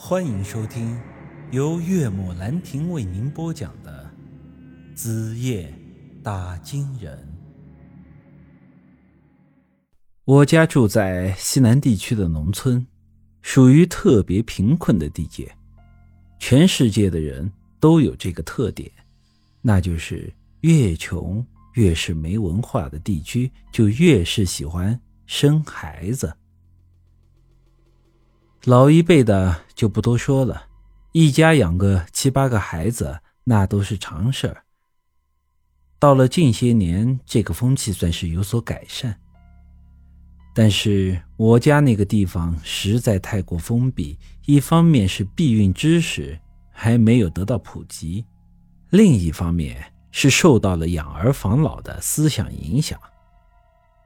欢迎收听由岳母兰亭为您播讲的《子夜打金人》。我家住在西南地区的农村，属于特别贫困的地界。全世界的人都有这个特点，那就是越穷越是没文化的地区，就越是喜欢生孩子。老一辈的就不多说了，一家养个七八个孩子那都是常事儿。到了近些年，这个风气算是有所改善。但是我家那个地方实在太过封闭，一方面是避孕知识还没有得到普及，另一方面是受到了养儿防老的思想影响，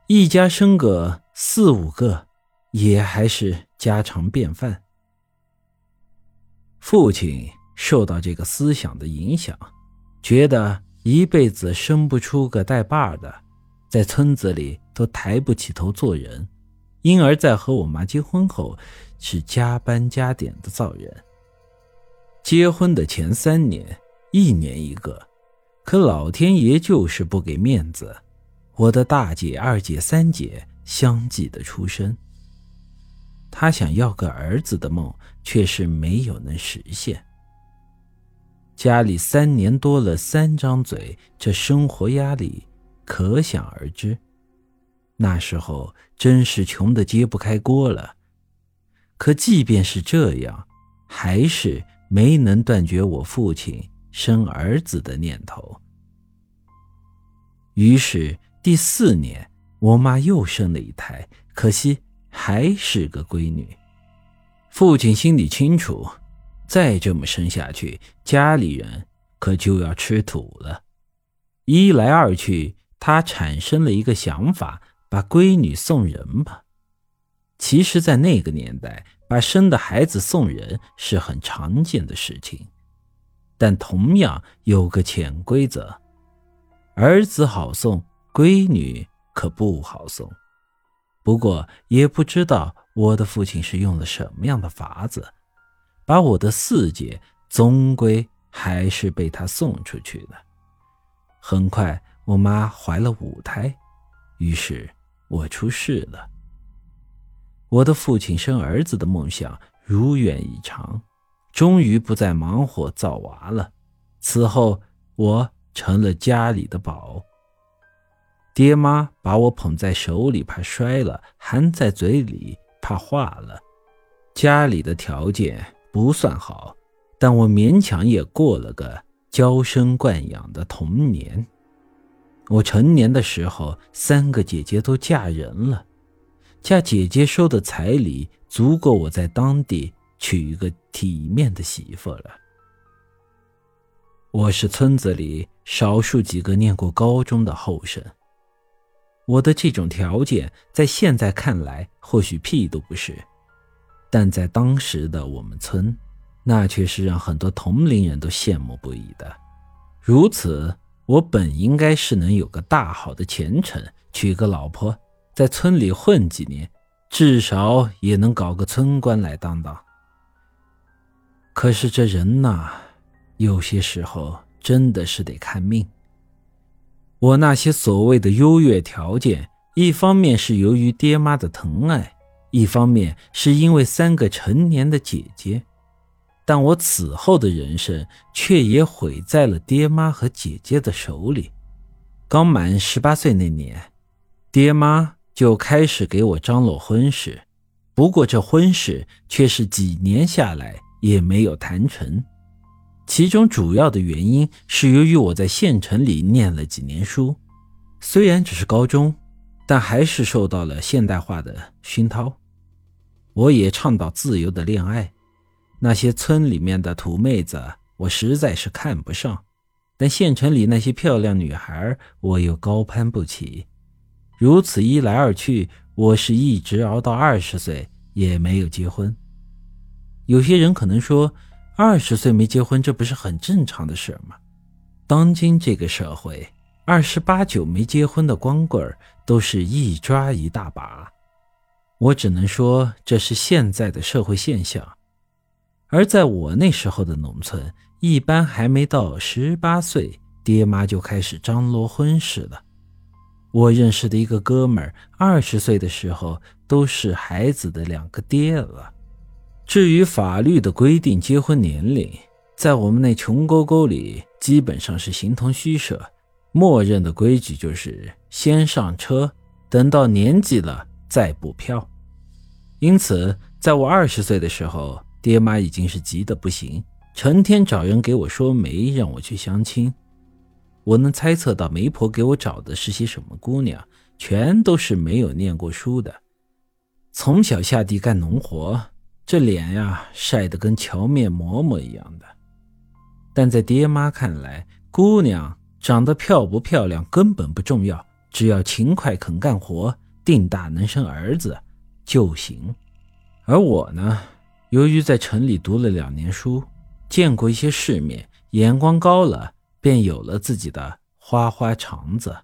一家生个四五个。也还是家常便饭。父亲受到这个思想的影响，觉得一辈子生不出个带把的，在村子里都抬不起头做人，因而，在和我妈结婚后，是加班加点的造人。结婚的前三年，一年一个，可老天爷就是不给面子，我的大姐、二姐、三姐相继的出生。他想要个儿子的梦，却是没有能实现。家里三年多了三张嘴，这生活压力可想而知。那时候真是穷的揭不开锅了。可即便是这样，还是没能断绝我父亲生儿子的念头。于是第四年，我妈又生了一胎，可惜。还是个闺女，父亲心里清楚，再这么生下去，家里人可就要吃土了。一来二去，他产生了一个想法：把闺女送人吧。其实，在那个年代，把生的孩子送人是很常见的事情，但同样有个潜规则：儿子好送，闺女可不好送。不过也不知道我的父亲是用了什么样的法子，把我的四姐终归还是被他送出去了。很快，我妈怀了五胎，于是我出事了。我的父亲生儿子的梦想如愿以偿，终于不再忙活造娃了。此后，我成了家里的宝。爹妈把我捧在手里，怕摔了；含在嘴里，怕化了。家里的条件不算好，但我勉强也过了个娇生惯养的童年。我成年的时候，三个姐姐都嫁人了，嫁姐姐收的彩礼足够我在当地娶一个体面的媳妇了。我是村子里少数几个念过高中的后生。我的这种条件，在现在看来或许屁都不是，但在当时的我们村，那却是让很多同龄人都羡慕不已的。如此，我本应该是能有个大好的前程，娶个老婆，在村里混几年，至少也能搞个村官来当当。可是这人呐，有些时候真的是得看命。我那些所谓的优越条件，一方面是由于爹妈的疼爱，一方面是因为三个成年的姐姐，但我此后的人生却也毁在了爹妈和姐姐的手里。刚满十八岁那年，爹妈就开始给我张罗婚事，不过这婚事却是几年下来也没有谈成。其中主要的原因是由于我在县城里念了几年书，虽然只是高中，但还是受到了现代化的熏陶。我也倡导自由的恋爱，那些村里面的土妹子我实在是看不上，但县城里那些漂亮女孩我又高攀不起。如此一来二去，我是一直熬到二十岁也没有结婚。有些人可能说。二十岁没结婚，这不是很正常的事吗？当今这个社会，二十八九没结婚的光棍都是一抓一大把。我只能说，这是现在的社会现象。而在我那时候的农村，一般还没到十八岁，爹妈就开始张罗婚事了。我认识的一个哥们儿，二十岁的时候都是孩子的两个爹了。至于法律的规定，结婚年龄在我们那穷沟沟里基本上是形同虚设，默认的规矩就是先上车，等到年纪了再补票。因此，在我二十岁的时候，爹妈已经是急得不行，成天找人给我说媒，让我去相亲。我能猜测到媒婆给我找的是些什么姑娘，全都是没有念过书的，从小下地干农活，这脸呀晒得跟荞面馍馍一样的。但在爹妈看来，姑娘长得漂不漂亮根本不重要，只要勤快肯干活，定大能生儿子就行。而我呢，由于在城里读了两年书，见过一些世面，眼光高了。便有了自己的花花肠子。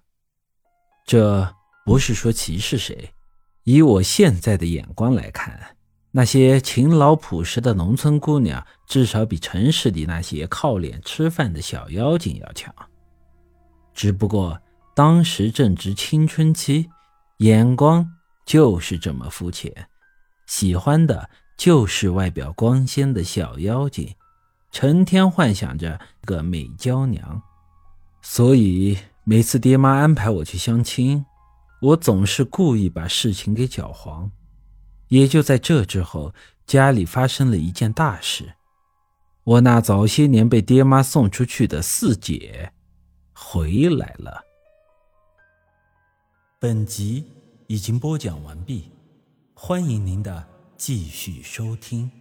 这不是说歧视谁，以我现在的眼光来看，那些勤劳朴实的农村姑娘，至少比城市里那些靠脸吃饭的小妖精要强。只不过当时正值青春期，眼光就是这么肤浅，喜欢的就是外表光鲜的小妖精。成天幻想着个美娇娘，所以每次爹妈安排我去相亲，我总是故意把事情给搅黄。也就在这之后，家里发生了一件大事，我那早些年被爹妈送出去的四姐回来了。本集已经播讲完毕，欢迎您的继续收听。